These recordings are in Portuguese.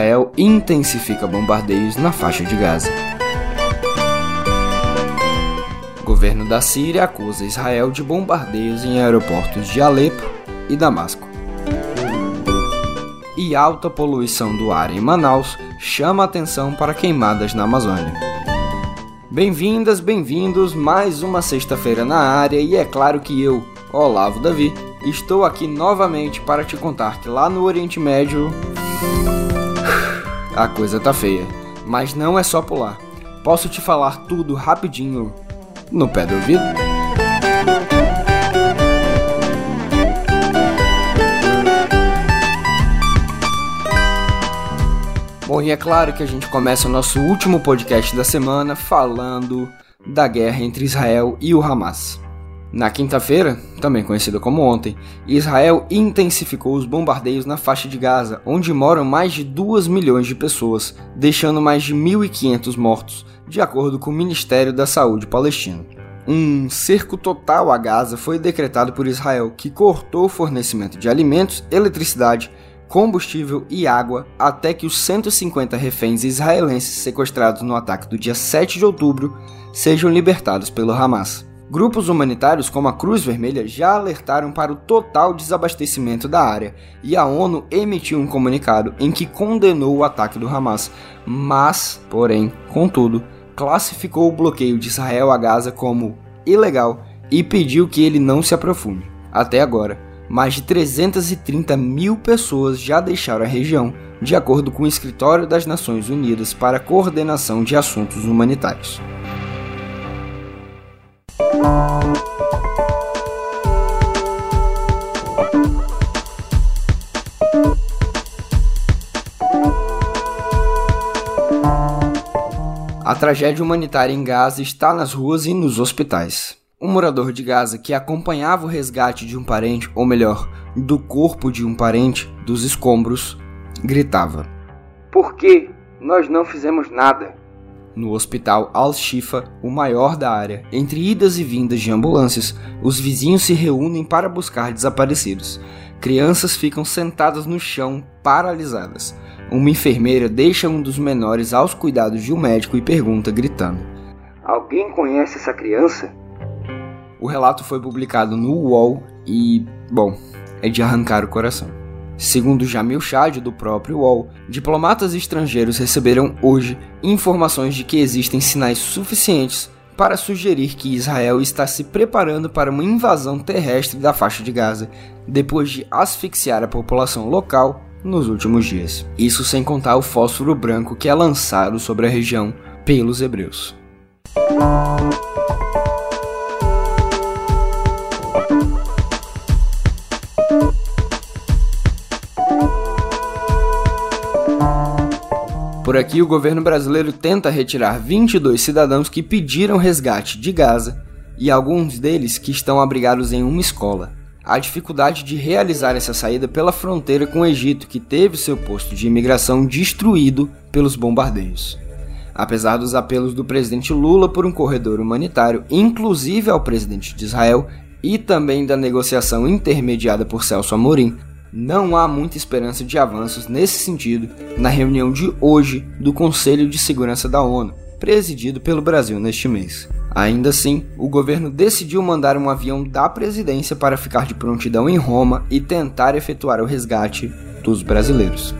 Israel intensifica bombardeios na faixa de Gaza. O governo da Síria acusa Israel de bombardeios em aeroportos de Alepo e Damasco. E alta poluição do ar em Manaus chama atenção para queimadas na Amazônia. Bem-vindas, bem-vindos, mais uma sexta-feira na área e é claro que eu, Olavo Davi, estou aqui novamente para te contar que lá no Oriente Médio a coisa tá feia, mas não é só pular. Posso te falar tudo rapidinho no pé do ouvido? Bom, e é claro que a gente começa o nosso último podcast da semana falando da guerra entre Israel e o Hamas. Na quinta-feira, também conhecida como ontem, Israel intensificou os bombardeios na faixa de Gaza, onde moram mais de 2 milhões de pessoas, deixando mais de 1.500 mortos, de acordo com o Ministério da Saúde palestino. Um cerco total a Gaza foi decretado por Israel, que cortou o fornecimento de alimentos, eletricidade, combustível e água até que os 150 reféns israelenses sequestrados no ataque do dia 7 de outubro sejam libertados pelo Hamas. Grupos humanitários como a Cruz Vermelha já alertaram para o total desabastecimento da área e a ONU emitiu um comunicado em que condenou o ataque do Hamas, mas, porém, contudo, classificou o bloqueio de Israel a Gaza como ilegal e pediu que ele não se aprofunde. Até agora, mais de 330 mil pessoas já deixaram a região, de acordo com o Escritório das Nações Unidas para a Coordenação de Assuntos Humanitários. Tragédia humanitária em Gaza está nas ruas e nos hospitais. Um morador de Gaza que acompanhava o resgate de um parente, ou melhor, do corpo de um parente, dos escombros, gritava: Por que nós não fizemos nada? No hospital Al-Shifa, o maior da área, entre idas e vindas de ambulâncias, os vizinhos se reúnem para buscar desaparecidos. Crianças ficam sentadas no chão, paralisadas. Uma enfermeira deixa um dos menores aos cuidados de um médico e pergunta, gritando: Alguém conhece essa criança? O relato foi publicado no UOL e, bom, é de arrancar o coração. Segundo Jamil Chad, do próprio UOL, diplomatas estrangeiros receberam hoje informações de que existem sinais suficientes para sugerir que Israel está se preparando para uma invasão terrestre da faixa de Gaza, depois de asfixiar a população local nos últimos dias. Isso sem contar o fósforo branco que é lançado sobre a região pelos hebreus. Por aqui, o governo brasileiro tenta retirar 22 cidadãos que pediram resgate de Gaza e alguns deles que estão abrigados em uma escola a dificuldade de realizar essa saída pela fronteira com o Egito, que teve seu posto de imigração destruído pelos bombardeios. Apesar dos apelos do presidente Lula por um corredor humanitário, inclusive ao presidente de Israel, e também da negociação intermediada por Celso Amorim, não há muita esperança de avanços nesse sentido na reunião de hoje do Conselho de Segurança da ONU, presidido pelo Brasil neste mês. Ainda assim, o governo decidiu mandar um avião da presidência para ficar de prontidão em Roma e tentar efetuar o resgate dos brasileiros.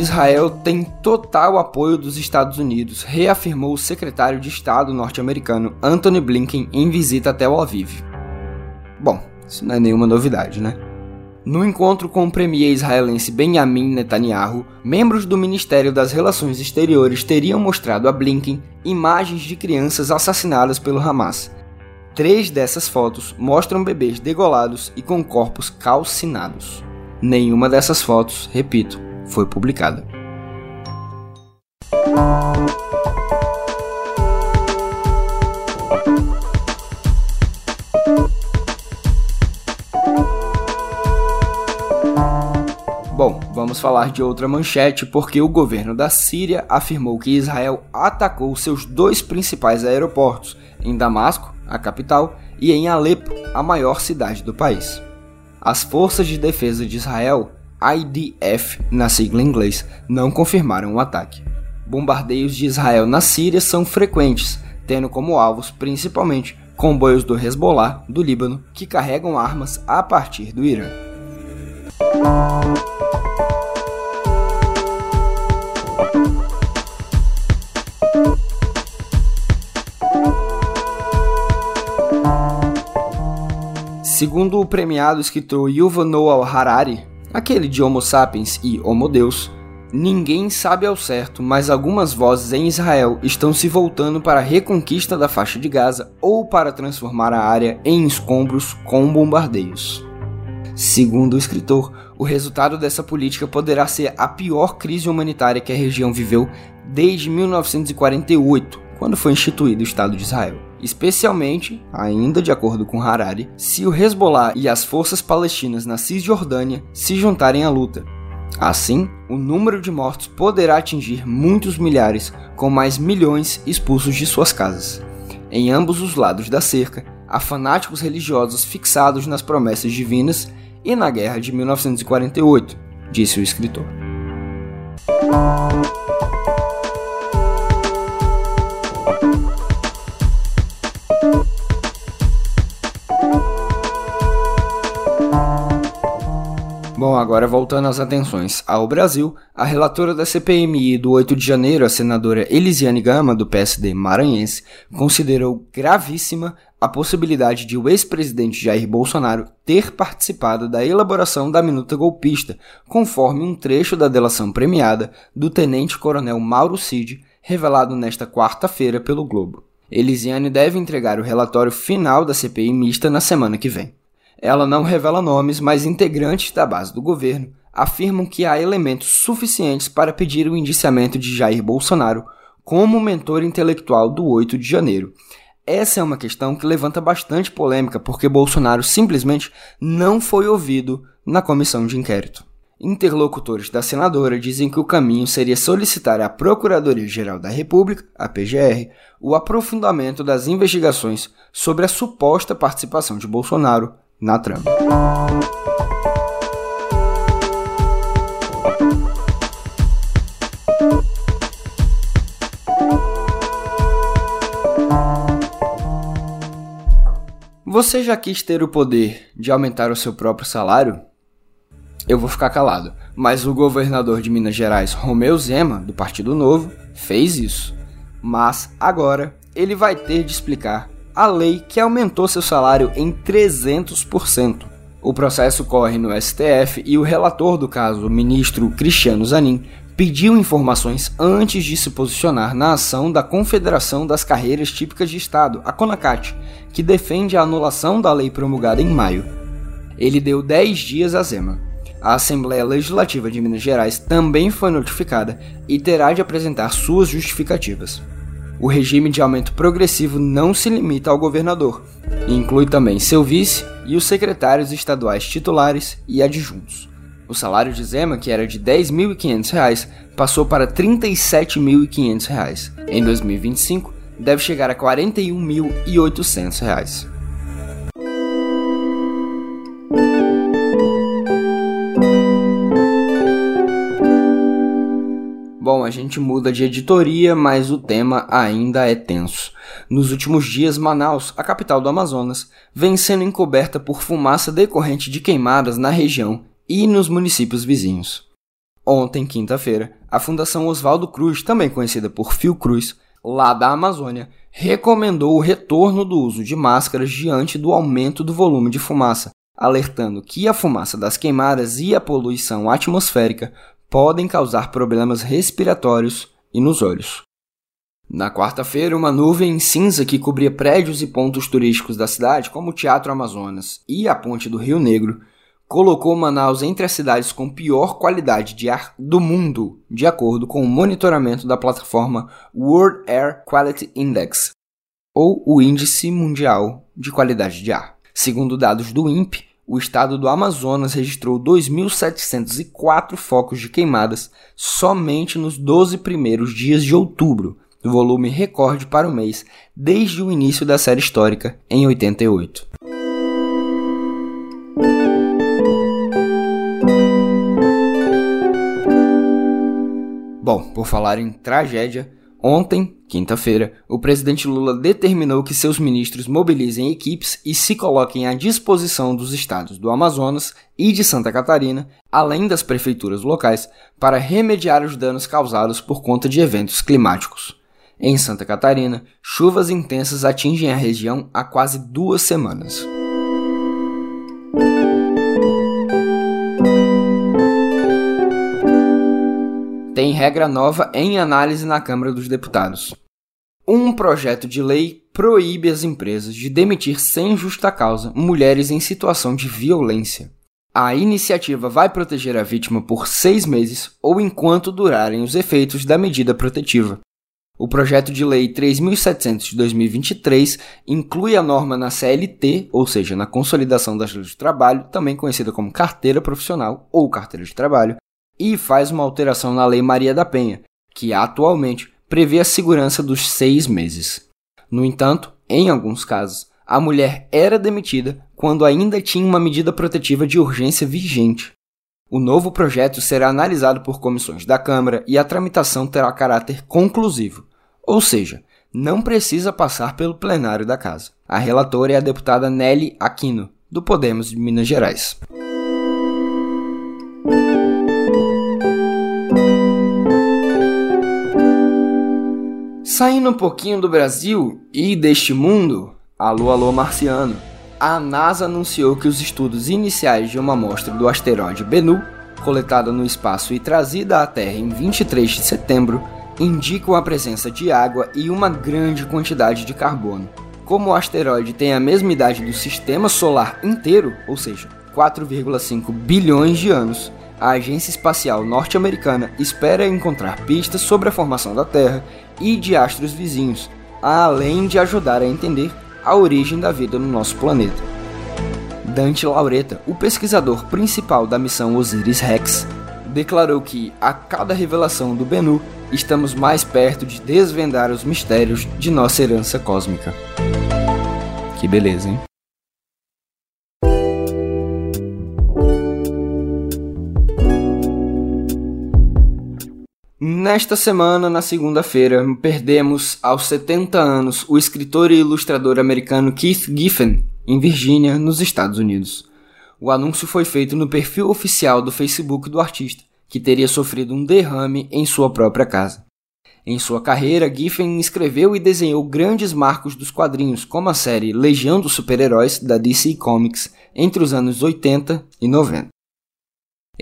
Israel tem total apoio dos Estados Unidos, reafirmou o secretário de Estado norte-americano Anthony Blinken em visita a Tel Aviv. Bom, isso não é nenhuma novidade, né? No encontro com o premier israelense Benjamin Netanyahu, membros do Ministério das Relações Exteriores teriam mostrado a Blinken imagens de crianças assassinadas pelo Hamas. Três dessas fotos mostram bebês degolados e com corpos calcinados. Nenhuma dessas fotos, repito, foi publicada. Bom, Vamos falar de outra manchete porque o governo da Síria afirmou que Israel atacou seus dois principais aeroportos, em Damasco, a capital, e em Alepo, a maior cidade do país. As Forças de Defesa de Israel, IDF na sigla em inglês, não confirmaram o ataque. Bombardeios de Israel na Síria são frequentes, tendo como alvos principalmente comboios do Hezbollah do Líbano que carregam armas a partir do Irã. Segundo o premiado escritor Yuval Noah Harari, aquele de Homo sapiens e Homo Deus, ninguém sabe ao certo, mas algumas vozes em Israel estão se voltando para a reconquista da faixa de Gaza ou para transformar a área em escombros com bombardeios. Segundo o escritor, o resultado dessa política poderá ser a pior crise humanitária que a região viveu desde 1948, quando foi instituído o Estado de Israel especialmente, ainda de acordo com Harari, se o Hezbollah e as forças palestinas na Cisjordânia se juntarem à luta. Assim, o número de mortos poderá atingir muitos milhares, com mais milhões expulsos de suas casas. Em ambos os lados da cerca, há fanáticos religiosos fixados nas promessas divinas e na guerra de 1948, disse o escritor. Agora voltando às atenções ao Brasil, a relatora da CPMI do 8 de janeiro, a senadora Elisiane Gama, do PSD maranhense, considerou gravíssima a possibilidade de o ex-presidente Jair Bolsonaro ter participado da elaboração da minuta golpista, conforme um trecho da delação premiada do tenente-coronel Mauro Cid, revelado nesta quarta-feira pelo Globo. Elisiane deve entregar o relatório final da CPI mista na semana que vem. Ela não revela nomes, mas integrantes da base do governo afirmam que há elementos suficientes para pedir o indiciamento de Jair Bolsonaro como mentor intelectual do 8 de janeiro. Essa é uma questão que levanta bastante polêmica porque Bolsonaro simplesmente não foi ouvido na comissão de inquérito. Interlocutores da senadora dizem que o caminho seria solicitar à Procuradoria-Geral da República, a PGR, o aprofundamento das investigações sobre a suposta participação de Bolsonaro na trama. Você já quis ter o poder de aumentar o seu próprio salário? Eu vou ficar calado, mas o governador de Minas Gerais, Romeu Zema, do Partido Novo, fez isso. Mas agora ele vai ter de explicar a lei que aumentou seu salário em 300%. O processo corre no STF e o relator do caso, o ministro Cristiano Zanin, pediu informações antes de se posicionar na ação da Confederação das Carreiras Típicas de Estado, a CONACAT, que defende a anulação da lei promulgada em maio. Ele deu 10 dias a Zema. A Assembleia Legislativa de Minas Gerais também foi notificada e terá de apresentar suas justificativas. O regime de aumento progressivo não se limita ao governador, inclui também seu vice e os secretários estaduais titulares e adjuntos. O salário de Zema, que era de R$ 10.500, passou para R$ 37.500. Em 2025, deve chegar a R$ 41.800. Bom, a gente muda de editoria, mas o tema ainda é tenso. Nos últimos dias, Manaus, a capital do Amazonas, vem sendo encoberta por fumaça decorrente de queimadas na região e nos municípios vizinhos. Ontem, quinta-feira, a Fundação Oswaldo Cruz, também conhecida por Fiocruz, lá da Amazônia, recomendou o retorno do uso de máscaras diante do aumento do volume de fumaça, alertando que a fumaça das queimadas e a poluição atmosférica podem causar problemas respiratórios e nos olhos. Na quarta-feira, uma nuvem cinza que cobria prédios e pontos turísticos da cidade, como o Teatro Amazonas e a Ponte do Rio Negro, colocou Manaus entre as cidades com pior qualidade de ar do mundo, de acordo com o monitoramento da plataforma World Air Quality Index, ou o Índice Mundial de Qualidade de Ar. Segundo dados do INPE, o estado do Amazonas registrou 2.704 focos de queimadas somente nos 12 primeiros dias de outubro, volume recorde para o mês desde o início da série histórica em 88. Bom, por falar em tragédia, ontem, quinta-feira, o presidente Lula determinou que seus ministros mobilizem equipes e se coloquem à disposição dos estados do Amazonas e de Santa Catarina, além das prefeituras locais, para remediar os danos causados por conta de eventos climáticos. Em Santa Catarina, chuvas intensas atingem a região há quase duas semanas. Tem regra nova em análise na Câmara dos Deputados. Um projeto de lei proíbe as empresas de demitir sem justa causa mulheres em situação de violência. A iniciativa vai proteger a vítima por seis meses ou enquanto durarem os efeitos da medida protetiva. O projeto de lei 3.700 de 2023 inclui a norma na CLT, ou seja, na Consolidação das Leis do Trabalho, também conhecida como carteira profissional ou carteira de trabalho, e faz uma alteração na Lei Maria da Penha, que atualmente prevê a segurança dos seis meses. No entanto, em alguns casos, a mulher era demitida quando ainda tinha uma medida protetiva de urgência vigente. O novo projeto será analisado por comissões da Câmara e a tramitação terá caráter conclusivo, ou seja, não precisa passar pelo plenário da Casa. A relatora é a deputada Nelly Aquino, do Podemos de Minas Gerais. Saindo um pouquinho do Brasil e deste mundo, alô alô marciano, a NASA anunciou que os estudos iniciais de uma amostra do asteroide Bennu, coletada no espaço e trazida à Terra em 23 de setembro, indicam a presença de água e uma grande quantidade de carbono. Como o asteroide tem a mesma idade do sistema solar inteiro, ou seja, 4,5 bilhões de anos, a Agência Espacial Norte-Americana espera encontrar pistas sobre a formação da Terra e de astros vizinhos, além de ajudar a entender a origem da vida no nosso planeta. Dante Laureta, o pesquisador principal da missão Osiris-Rex, declarou que, a cada revelação do Bennu, estamos mais perto de desvendar os mistérios de nossa herança cósmica. Que beleza, hein? Nesta semana, na segunda-feira, perdemos aos 70 anos o escritor e ilustrador americano Keith Giffen, em Virgínia, nos Estados Unidos. O anúncio foi feito no perfil oficial do Facebook do artista, que teria sofrido um derrame em sua própria casa. Em sua carreira, Giffen escreveu e desenhou grandes marcos dos quadrinhos, como a série Legião dos Super-Heróis da DC Comics entre os anos 80 e 90.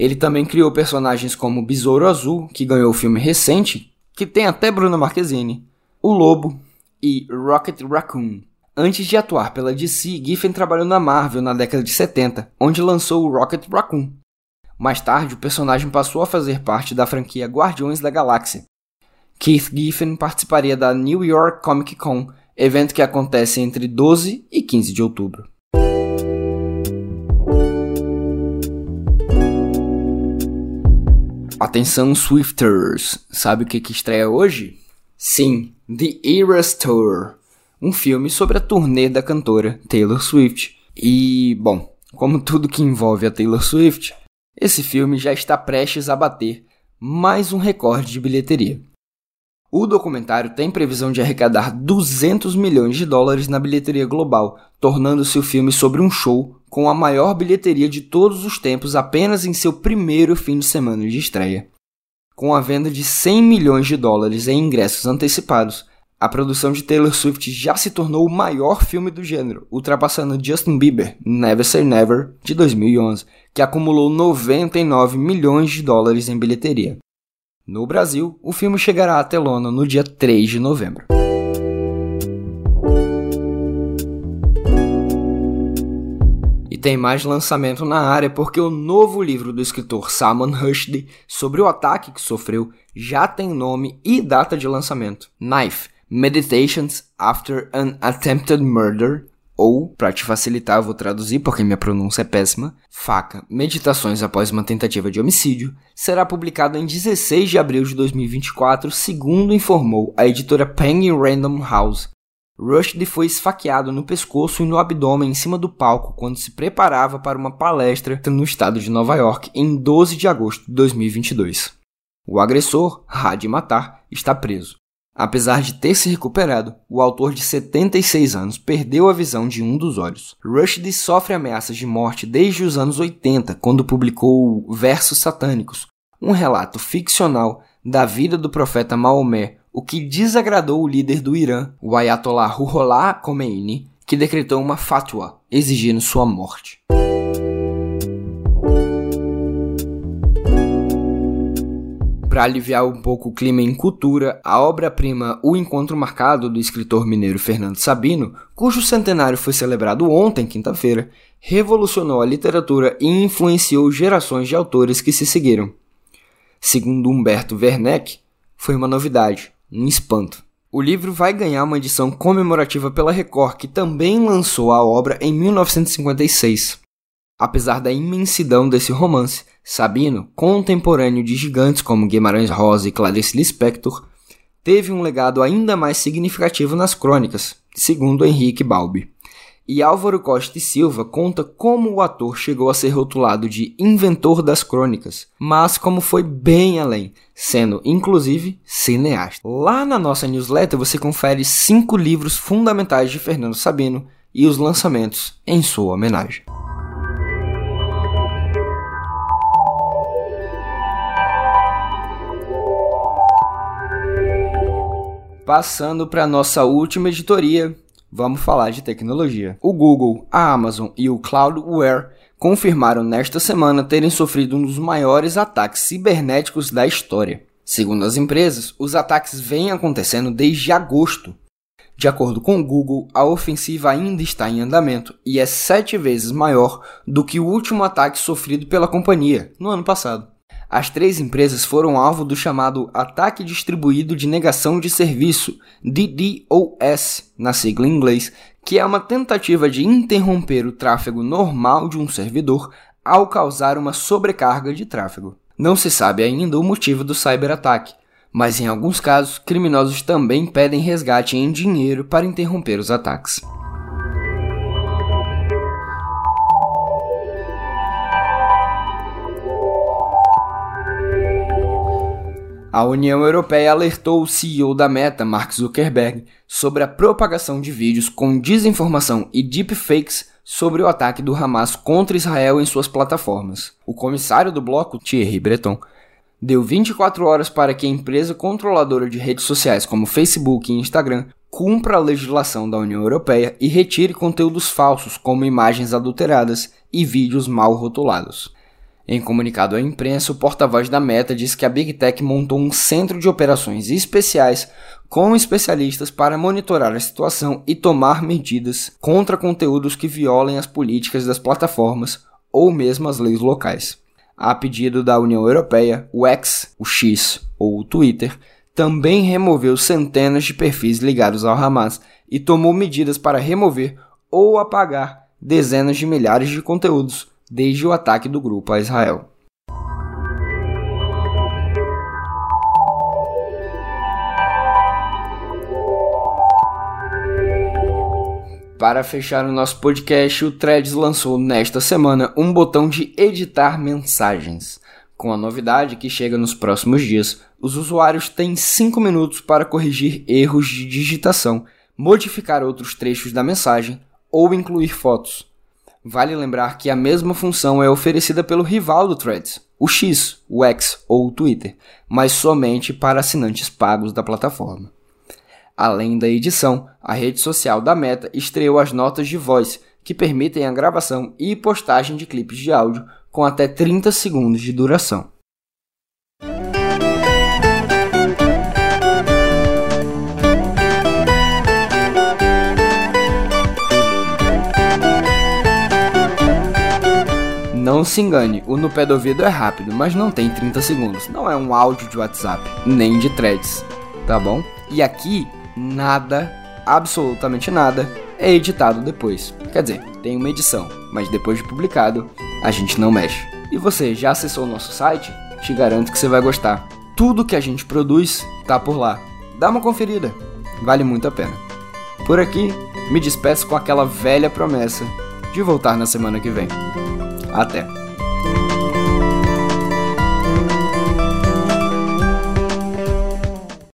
Ele também criou personagens como Besouro Azul, que ganhou o filme recente, que tem até Bruno Marquezine, O Lobo e Rocket Raccoon. Antes de atuar pela DC, Giffen trabalhou na Marvel na década de 70, onde lançou o Rocket Raccoon. Mais tarde, o personagem passou a fazer parte da franquia Guardiões da Galáxia. Keith Giffen participaria da New York Comic Con, evento que acontece entre 12 e 15 de outubro. Atenção Swifters, sabe o que, que estreia hoje? Sim, The Eras Tour, um filme sobre a turnê da cantora Taylor Swift. E, bom, como tudo que envolve a Taylor Swift, esse filme já está prestes a bater mais um recorde de bilheteria. O documentário tem previsão de arrecadar 200 milhões de dólares na bilheteria global, tornando-se o filme sobre um show com a maior bilheteria de todos os tempos apenas em seu primeiro fim de semana de estreia. Com a venda de 100 milhões de dólares em ingressos antecipados, a produção de Taylor Swift já se tornou o maior filme do gênero, ultrapassando Justin Bieber, Never Say Never, de 2011, que acumulou 99 milhões de dólares em bilheteria. No Brasil, o filme chegará à telona no dia 3 de novembro. E tem mais lançamento na área porque o novo livro do escritor Salman Rushdie sobre o ataque que sofreu já tem nome e data de lançamento: Knife Meditations After an Attempted Murder ou, para te facilitar, vou traduzir porque minha pronúncia é péssima, Faca, Meditações após uma tentativa de homicídio, será publicado em 16 de abril de 2024, segundo informou a editora Penny Random House. Rushdie foi esfaqueado no pescoço e no abdômen em cima do palco quando se preparava para uma palestra no estado de Nova York em 12 de agosto de 2022. O agressor, Hadi Matar, está preso. Apesar de ter se recuperado, o autor de 76 anos perdeu a visão de um dos olhos. Rushdie sofre ameaças de morte desde os anos 80, quando publicou Versos Satânicos, um relato ficcional da vida do profeta Maomé, o que desagradou o líder do Irã, o Ayatollah Ruhollah Khomeini, que decretou uma fatwa exigindo sua morte. Para aliviar um pouco o clima em cultura, a obra-prima O Encontro Marcado do escritor mineiro Fernando Sabino, cujo centenário foi celebrado ontem, quinta-feira, revolucionou a literatura e influenciou gerações de autores que se seguiram. Segundo Humberto Werneck, foi uma novidade, um espanto. O livro vai ganhar uma edição comemorativa pela Record, que também lançou a obra em 1956. Apesar da imensidão desse romance, Sabino, contemporâneo de gigantes como Guimarães Rosa e Clarice Lispector, teve um legado ainda mais significativo nas crônicas, segundo Henrique Balbi. E Álvaro Costa e Silva conta como o ator chegou a ser rotulado de inventor das crônicas, mas como foi bem além, sendo inclusive cineasta. Lá na nossa newsletter você confere cinco livros fundamentais de Fernando Sabino e os lançamentos em sua homenagem. Passando para nossa última editoria, vamos falar de tecnologia. O Google, a Amazon e o Cloudware confirmaram nesta semana terem sofrido um dos maiores ataques cibernéticos da história. Segundo as empresas, os ataques vêm acontecendo desde agosto. De acordo com o Google, a ofensiva ainda está em andamento e é sete vezes maior do que o último ataque sofrido pela companhia no ano passado. As três empresas foram alvo do chamado Ataque Distribuído de Negação de Serviço, DDoS, na sigla em inglês, que é uma tentativa de interromper o tráfego normal de um servidor ao causar uma sobrecarga de tráfego. Não se sabe ainda o motivo do cyberataque, mas em alguns casos, criminosos também pedem resgate em dinheiro para interromper os ataques. A União Europeia alertou o CEO da Meta, Mark Zuckerberg, sobre a propagação de vídeos com desinformação e deepfakes sobre o ataque do Hamas contra Israel em suas plataformas. O comissário do bloco, Thierry Breton, deu 24 horas para que a empresa controladora de redes sociais como Facebook e Instagram cumpra a legislação da União Europeia e retire conteúdos falsos como imagens adulteradas e vídeos mal rotulados. Em comunicado à imprensa, o porta-voz da Meta diz que a Big Tech montou um centro de operações especiais com especialistas para monitorar a situação e tomar medidas contra conteúdos que violem as políticas das plataformas ou mesmo as leis locais. A pedido da União Europeia, o X, o X ou o Twitter também removeu centenas de perfis ligados ao Hamas e tomou medidas para remover ou apagar dezenas de milhares de conteúdos desde o ataque do grupo a Israel. Para fechar o nosso podcast, o Threads lançou nesta semana um botão de editar mensagens. Com a novidade que chega nos próximos dias, os usuários têm 5 minutos para corrigir erros de digitação, modificar outros trechos da mensagem ou incluir fotos. Vale lembrar que a mesma função é oferecida pelo rival do Threads, o X, o X ou o Twitter, mas somente para assinantes pagos da plataforma. Além da edição, a rede social da Meta estreou as notas de voz, que permitem a gravação e postagem de clipes de áudio com até 30 segundos de duração. Não se engane, o no pé do ouvido é rápido, mas não tem 30 segundos. Não é um áudio de WhatsApp, nem de threads, tá bom? E aqui, nada, absolutamente nada, é editado depois. Quer dizer, tem uma edição, mas depois de publicado, a gente não mexe. E você já acessou o nosso site? Te garanto que você vai gostar. Tudo que a gente produz tá por lá. Dá uma conferida, vale muito a pena. Por aqui, me despeço com aquela velha promessa de voltar na semana que vem. Até!